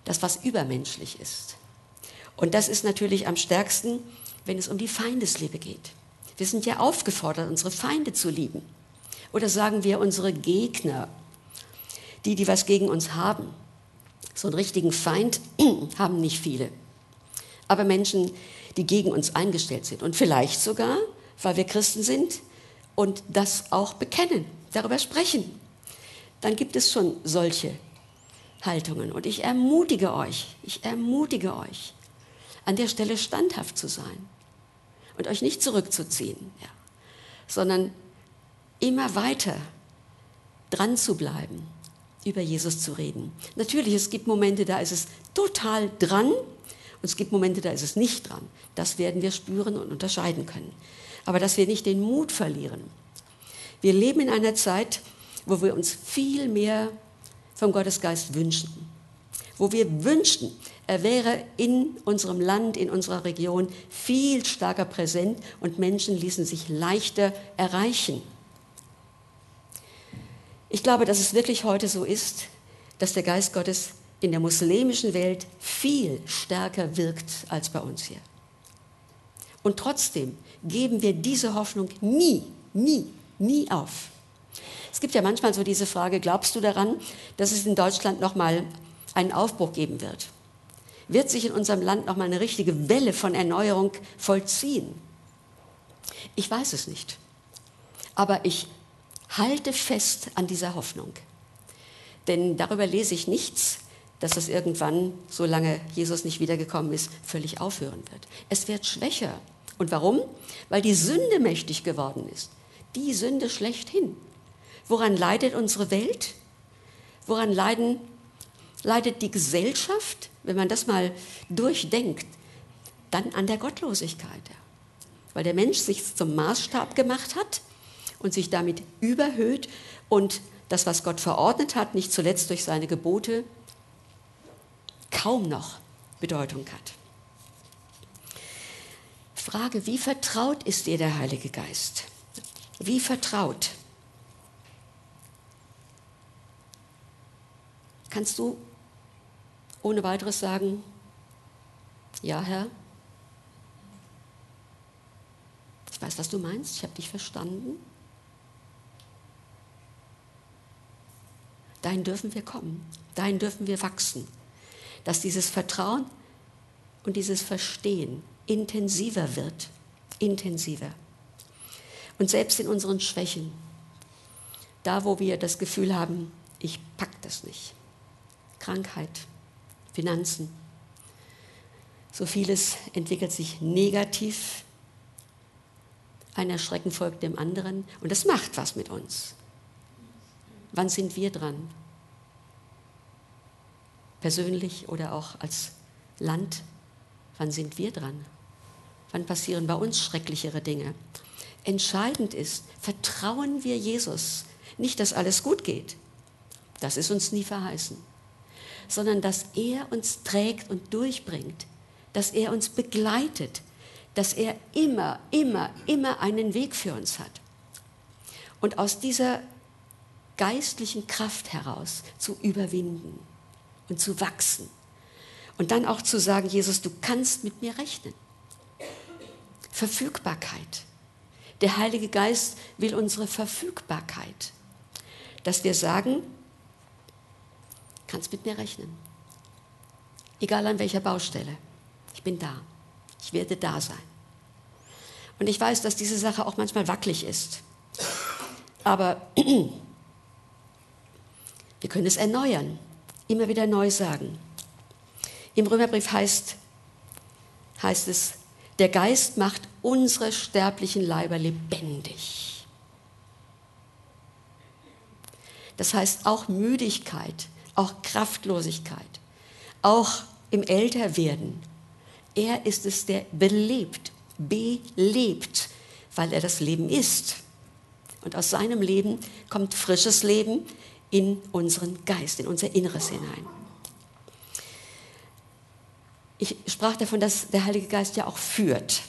das, was übermenschlich ist. Und das ist natürlich am stärksten, wenn es um die Feindesliebe geht. Wir sind ja aufgefordert, unsere Feinde zu lieben. Oder sagen wir unsere Gegner, die, die was gegen uns haben. So einen richtigen Feind haben nicht viele. Aber Menschen, die gegen uns eingestellt sind. Und vielleicht sogar, weil wir Christen sind und das auch bekennen, darüber sprechen. Dann gibt es schon solche Haltungen. Und ich ermutige euch, ich ermutige euch, an der Stelle standhaft zu sein und euch nicht zurückzuziehen, ja, sondern immer weiter dran zu bleiben, über Jesus zu reden. Natürlich, es gibt Momente, da ist es total dran und es gibt Momente, da ist es nicht dran. Das werden wir spüren und unterscheiden können. Aber dass wir nicht den Mut verlieren. Wir leben in einer Zeit, wo wir uns viel mehr vom Gottesgeist wünschen. Wo wir wünschen, er wäre in unserem Land, in unserer Region viel stärker präsent und Menschen ließen sich leichter erreichen. Ich glaube, dass es wirklich heute so ist, dass der Geist Gottes in der muslimischen Welt viel stärker wirkt als bei uns hier. Und trotzdem geben wir diese Hoffnung nie, nie, nie auf. Es gibt ja manchmal so diese Frage, glaubst du daran, dass es in Deutschland nochmal einen Aufbruch geben wird? wird sich in unserem Land noch mal eine richtige Welle von Erneuerung vollziehen? Ich weiß es nicht. Aber ich halte fest an dieser Hoffnung. Denn darüber lese ich nichts, dass es irgendwann, solange Jesus nicht wiedergekommen ist, völlig aufhören wird. Es wird schwächer. Und warum? Weil die Sünde mächtig geworden ist. Die Sünde schlechthin. Woran leidet unsere Welt? Woran leiden, leidet die Gesellschaft? wenn man das mal durchdenkt, dann an der Gottlosigkeit. Weil der Mensch sich zum Maßstab gemacht hat und sich damit überhöht und das, was Gott verordnet hat, nicht zuletzt durch seine Gebote, kaum noch Bedeutung hat. Frage, wie vertraut ist dir der Heilige Geist? Wie vertraut? Kannst du ohne weiteres sagen, ja Herr, ich weiß, was du meinst, ich habe dich verstanden. Dahin dürfen wir kommen, dahin dürfen wir wachsen, dass dieses Vertrauen und dieses Verstehen intensiver wird, intensiver. Und selbst in unseren Schwächen, da wo wir das Gefühl haben, ich pack das nicht, Krankheit, Finanzen. So vieles entwickelt sich negativ. Ein Erschrecken folgt dem anderen und das macht was mit uns. Wann sind wir dran? Persönlich oder auch als Land? Wann sind wir dran? Wann passieren bei uns schrecklichere Dinge? Entscheidend ist, vertrauen wir Jesus. Nicht, dass alles gut geht. Das ist uns nie verheißen sondern dass er uns trägt und durchbringt, dass er uns begleitet, dass er immer, immer, immer einen Weg für uns hat. und aus dieser geistlichen Kraft heraus zu überwinden und zu wachsen. Und dann auch zu sagen, Jesus, du kannst mit mir rechnen. Verfügbarkeit. Der Heilige Geist will unsere Verfügbarkeit. Dass wir sagen, kannst mit mir rechnen. Egal an welcher Baustelle. Ich bin da. Ich werde da sein. Und ich weiß, dass diese Sache auch manchmal wackelig ist. Aber wir können es erneuern, immer wieder neu sagen. Im Römerbrief heißt, heißt es, der Geist macht unsere sterblichen Leiber lebendig. Das heißt auch Müdigkeit, auch Kraftlosigkeit, auch im Älterwerden. Er ist es, der belebt, belebt, weil er das Leben ist. Und aus seinem Leben kommt frisches Leben in unseren Geist, in unser Inneres hinein. Ich sprach davon, dass der Heilige Geist ja auch führt.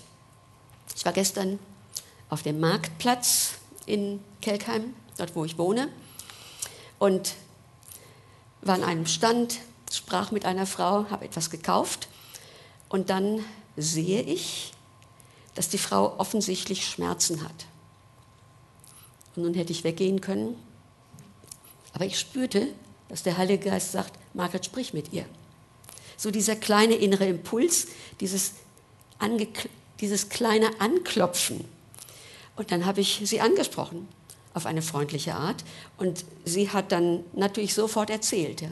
Ich war gestern auf dem Marktplatz in Kelkheim, dort wo ich wohne, und war an einem Stand, sprach mit einer Frau, habe etwas gekauft und dann sehe ich, dass die Frau offensichtlich Schmerzen hat. Und nun hätte ich weggehen können, aber ich spürte, dass der Heilige Geist sagt, Margaret, sprich mit ihr. So dieser kleine innere Impuls, dieses, dieses kleine Anklopfen. Und dann habe ich sie angesprochen auf eine freundliche Art. Und sie hat dann natürlich sofort erzählt, ja?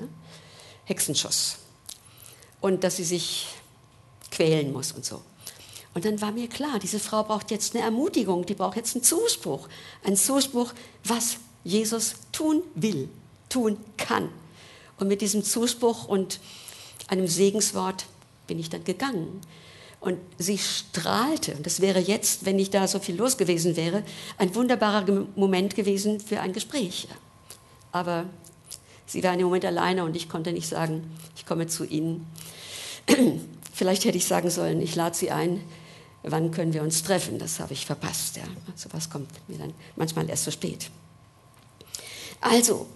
Hexenschuss. Und dass sie sich quälen muss und so. Und dann war mir klar, diese Frau braucht jetzt eine Ermutigung, die braucht jetzt einen Zuspruch. Einen Zuspruch, was Jesus tun will, tun kann. Und mit diesem Zuspruch und einem Segenswort bin ich dann gegangen. Und sie strahlte. Und das wäre jetzt, wenn nicht da so viel los gewesen wäre, ein wunderbarer Moment gewesen für ein Gespräch. Aber sie war in dem Moment alleine und ich konnte nicht sagen, ich komme zu Ihnen. Vielleicht hätte ich sagen sollen, ich lade Sie ein, wann können wir uns treffen? Das habe ich verpasst. Ja. So was kommt mir dann manchmal erst so spät. Also,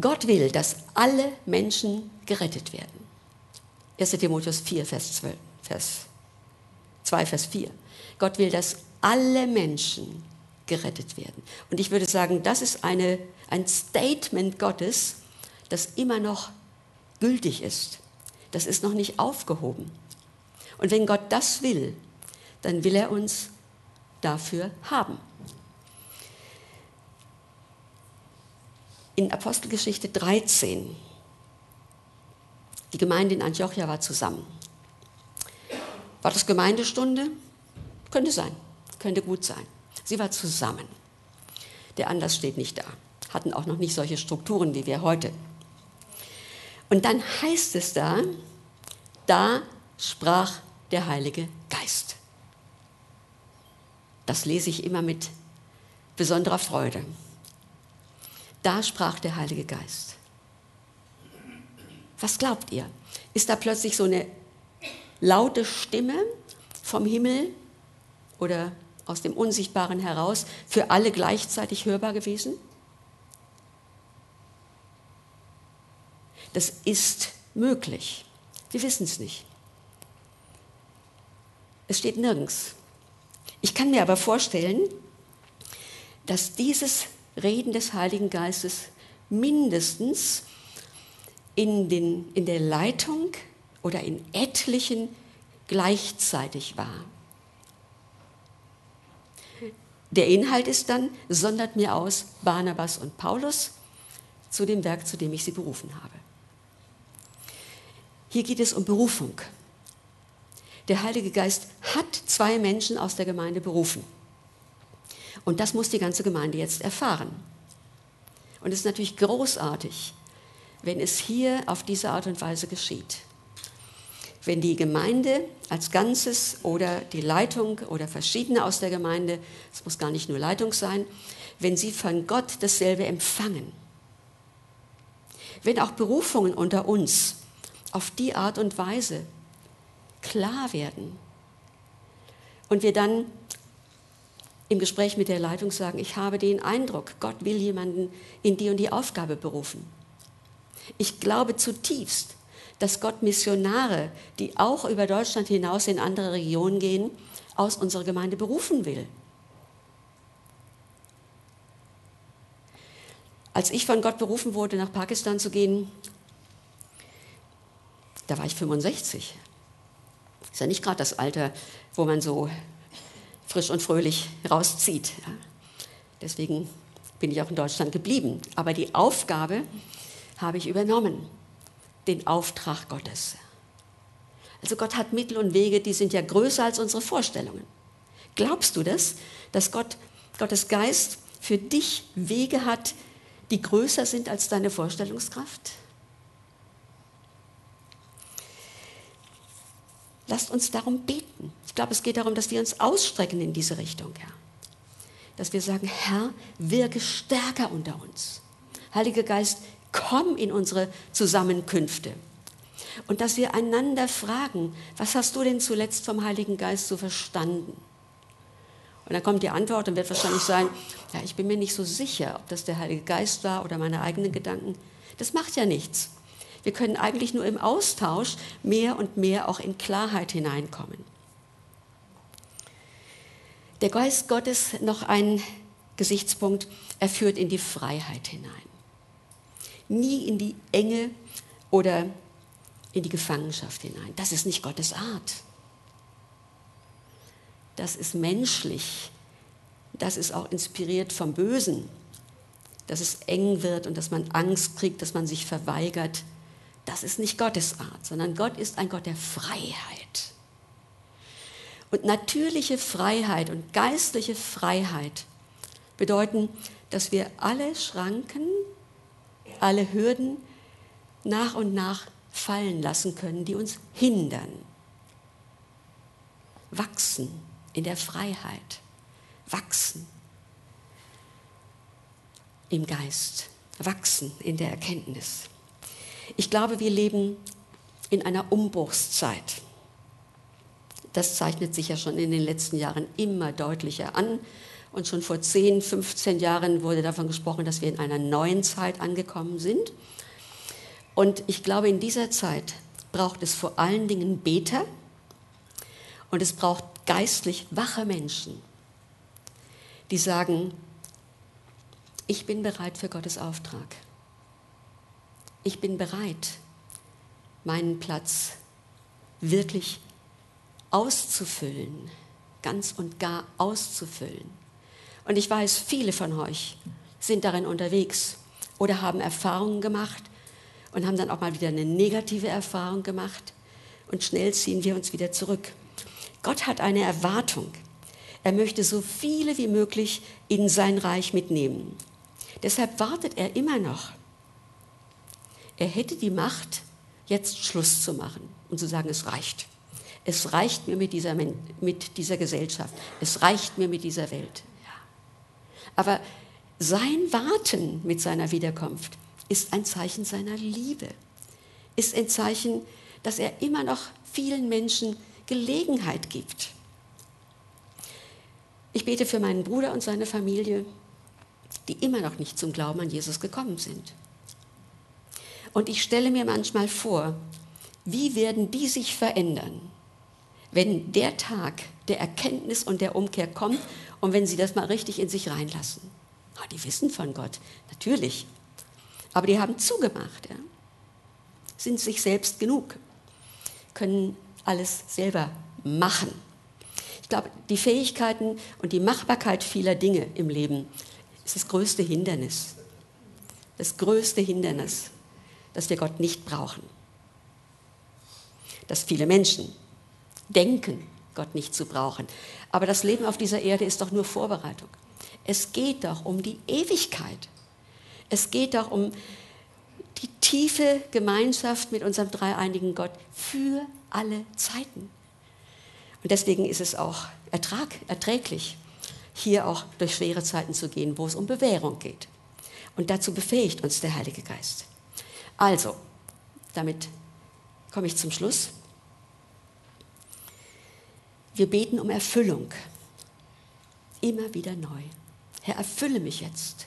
Gott will, dass alle Menschen gerettet werden. 1. Timotheus 4, Vers 12, Vers 2, Vers 4. Gott will, dass alle Menschen gerettet werden. Und ich würde sagen, das ist eine, ein Statement Gottes, das immer noch gültig ist. Das ist noch nicht aufgehoben. Und wenn Gott das will, dann will er uns dafür haben. In Apostelgeschichte 13, die Gemeinde in Antiochia war zusammen. War das Gemeindestunde? Könnte sein, könnte gut sein. Sie war zusammen. Der Anlass steht nicht da. Hatten auch noch nicht solche Strukturen wie wir heute. Und dann heißt es da, da sprach der Heilige Geist. Das lese ich immer mit besonderer Freude. Da sprach der Heilige Geist. Was glaubt ihr? Ist da plötzlich so eine laute Stimme vom Himmel oder aus dem Unsichtbaren heraus für alle gleichzeitig hörbar gewesen? Das ist möglich. Wir wissen es nicht. Es steht nirgends. Ich kann mir aber vorstellen, dass dieses Reden des Heiligen Geistes mindestens in, den, in der Leitung oder in etlichen gleichzeitig war. Der Inhalt ist dann, sondert mir aus Barnabas und Paulus zu dem Werk, zu dem ich sie berufen habe. Hier geht es um Berufung. Der Heilige Geist hat zwei Menschen aus der Gemeinde berufen. Und das muss die ganze Gemeinde jetzt erfahren. Und es ist natürlich großartig, wenn es hier auf diese Art und Weise geschieht wenn die Gemeinde als Ganzes oder die Leitung oder verschiedene aus der Gemeinde, es muss gar nicht nur Leitung sein, wenn sie von Gott dasselbe empfangen. Wenn auch Berufungen unter uns auf die Art und Weise klar werden und wir dann im Gespräch mit der Leitung sagen, ich habe den Eindruck, Gott will jemanden in die und die Aufgabe berufen. Ich glaube zutiefst, dass Gott Missionare, die auch über Deutschland hinaus in andere Regionen gehen, aus unserer Gemeinde berufen will. Als ich von Gott berufen wurde, nach Pakistan zu gehen, da war ich 65. Ist ja nicht gerade das Alter, wo man so frisch und fröhlich rauszieht. Deswegen bin ich auch in Deutschland geblieben. Aber die Aufgabe habe ich übernommen, den Auftrag Gottes. Also Gott hat Mittel und Wege, die sind ja größer als unsere Vorstellungen. Glaubst du das, dass Gott, Gottes Geist für dich Wege hat, die größer sind als deine Vorstellungskraft? Lasst uns darum beten. Ich glaube, es geht darum, dass wir uns ausstrecken in diese Richtung, Herr. Dass wir sagen, Herr, wirke stärker unter uns. Heiliger Geist, komm in unsere Zusammenkünfte. Und dass wir einander fragen, was hast du denn zuletzt vom Heiligen Geist so verstanden? Und dann kommt die Antwort und wird wahrscheinlich sein, ja, ich bin mir nicht so sicher, ob das der Heilige Geist war oder meine eigenen Gedanken. Das macht ja nichts. Wir können eigentlich nur im Austausch mehr und mehr auch in Klarheit hineinkommen. Der Geist Gottes, noch ein Gesichtspunkt, er führt in die Freiheit hinein. Nie in die Enge oder in die Gefangenschaft hinein. Das ist nicht Gottes Art. Das ist menschlich. Das ist auch inspiriert vom Bösen. Dass es eng wird und dass man Angst kriegt, dass man sich verweigert. Das ist nicht Gottes Art, sondern Gott ist ein Gott der Freiheit. Und natürliche Freiheit und geistliche Freiheit bedeuten, dass wir alle Schranken, alle Hürden nach und nach fallen lassen können, die uns hindern. Wachsen in der Freiheit, wachsen im Geist, wachsen in der Erkenntnis. Ich glaube, wir leben in einer Umbruchszeit. Das zeichnet sich ja schon in den letzten Jahren immer deutlicher an. Und schon vor 10, 15 Jahren wurde davon gesprochen, dass wir in einer neuen Zeit angekommen sind. Und ich glaube, in dieser Zeit braucht es vor allen Dingen Beter und es braucht geistlich wache Menschen, die sagen, ich bin bereit für Gottes Auftrag ich bin bereit, meinen Platz wirklich auszufüllen, ganz und gar auszufüllen. Und ich weiß, viele von euch sind darin unterwegs oder haben Erfahrungen gemacht und haben dann auch mal wieder eine negative Erfahrung gemacht und schnell ziehen wir uns wieder zurück. Gott hat eine Erwartung. Er möchte so viele wie möglich in sein Reich mitnehmen. Deshalb wartet er immer noch er hätte die Macht, jetzt Schluss zu machen und zu sagen, es reicht. Es reicht mir mit dieser, mit dieser Gesellschaft. Es reicht mir mit dieser Welt. Aber sein Warten mit seiner Wiederkunft ist ein Zeichen seiner Liebe, ist ein Zeichen, dass er immer noch vielen Menschen Gelegenheit gibt. Ich bete für meinen Bruder und seine Familie, die immer noch nicht zum Glauben an Jesus gekommen sind. Und ich stelle mir manchmal vor, wie werden die sich verändern, wenn der Tag der Erkenntnis und der Umkehr kommt und wenn sie das mal richtig in sich reinlassen. Oh, die wissen von Gott, natürlich. Aber die haben zugemacht, ja? sind sich selbst genug, können alles selber machen. Ich glaube, die Fähigkeiten und die Machbarkeit vieler Dinge im Leben ist das größte Hindernis. Das größte Hindernis dass wir Gott nicht brauchen. Dass viele Menschen denken, Gott nicht zu brauchen. Aber das Leben auf dieser Erde ist doch nur Vorbereitung. Es geht doch um die Ewigkeit. Es geht doch um die tiefe Gemeinschaft mit unserem dreieinigen Gott für alle Zeiten. Und deswegen ist es auch ertrag, erträglich, hier auch durch schwere Zeiten zu gehen, wo es um Bewährung geht. Und dazu befähigt uns der Heilige Geist. Also, damit komme ich zum Schluss. Wir beten um Erfüllung. Immer wieder neu. Herr, erfülle mich jetzt.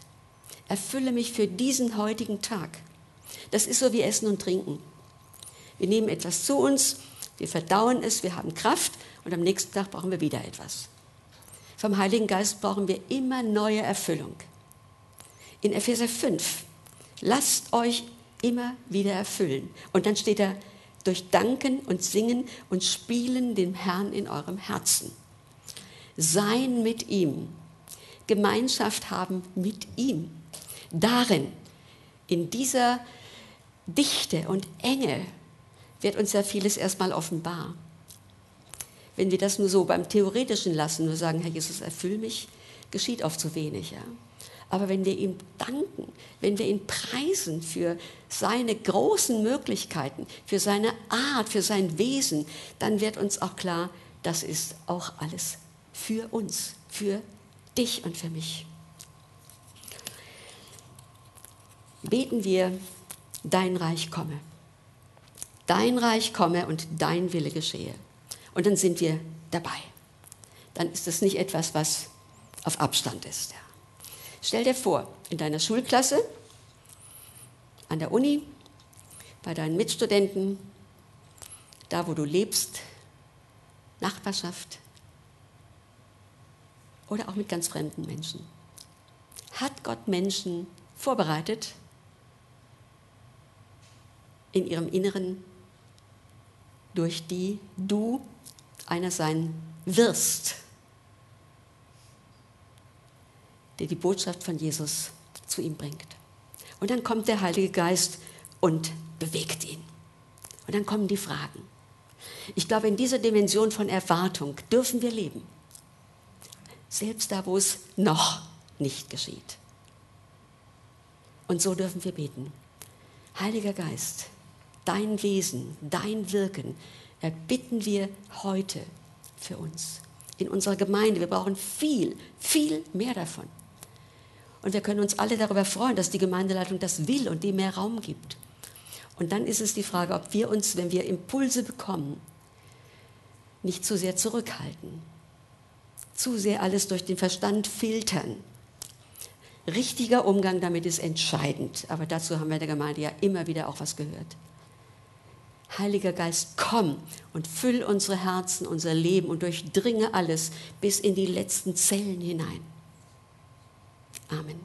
Erfülle mich für diesen heutigen Tag. Das ist so wie Essen und Trinken. Wir nehmen etwas zu uns, wir verdauen es, wir haben Kraft und am nächsten Tag brauchen wir wieder etwas. Vom Heiligen Geist brauchen wir immer neue Erfüllung. In Epheser 5, lasst euch immer wieder erfüllen. Und dann steht da, durch Danken und Singen und Spielen dem Herrn in eurem Herzen. Sein mit ihm, Gemeinschaft haben mit ihm. Darin, in dieser Dichte und Enge, wird uns ja vieles erstmal offenbar. Wenn wir das nur so beim Theoretischen lassen, nur sagen, Herr Jesus, erfüll mich, geschieht oft zu wenig. Ja? Aber wenn wir ihm danken, wenn wir ihn preisen für seine großen Möglichkeiten, für seine Art, für sein Wesen, dann wird uns auch klar, das ist auch alles für uns, für dich und für mich. Beten wir, dein Reich komme. Dein Reich komme und dein Wille geschehe. Und dann sind wir dabei. Dann ist es nicht etwas, was auf Abstand ist. Ja. Stell dir vor, in deiner Schulklasse, an der Uni, bei deinen Mitstudenten, da wo du lebst, Nachbarschaft oder auch mit ganz fremden Menschen. Hat Gott Menschen vorbereitet in ihrem Inneren, durch die du einer sein wirst? Der die Botschaft von Jesus zu ihm bringt. Und dann kommt der Heilige Geist und bewegt ihn. Und dann kommen die Fragen. Ich glaube, in dieser Dimension von Erwartung dürfen wir leben. Selbst da, wo es noch nicht geschieht. Und so dürfen wir beten. Heiliger Geist, dein Wesen, dein Wirken erbitten wir heute für uns. In unserer Gemeinde. Wir brauchen viel, viel mehr davon. Und wir können uns alle darüber freuen, dass die Gemeindeleitung das will und dem mehr Raum gibt. Und dann ist es die Frage, ob wir uns, wenn wir Impulse bekommen, nicht zu sehr zurückhalten, zu sehr alles durch den Verstand filtern. Richtiger Umgang damit ist entscheidend, aber dazu haben wir in der Gemeinde ja immer wieder auch was gehört. Heiliger Geist, komm und füll unsere Herzen, unser Leben und durchdringe alles bis in die letzten Zellen hinein. Amen.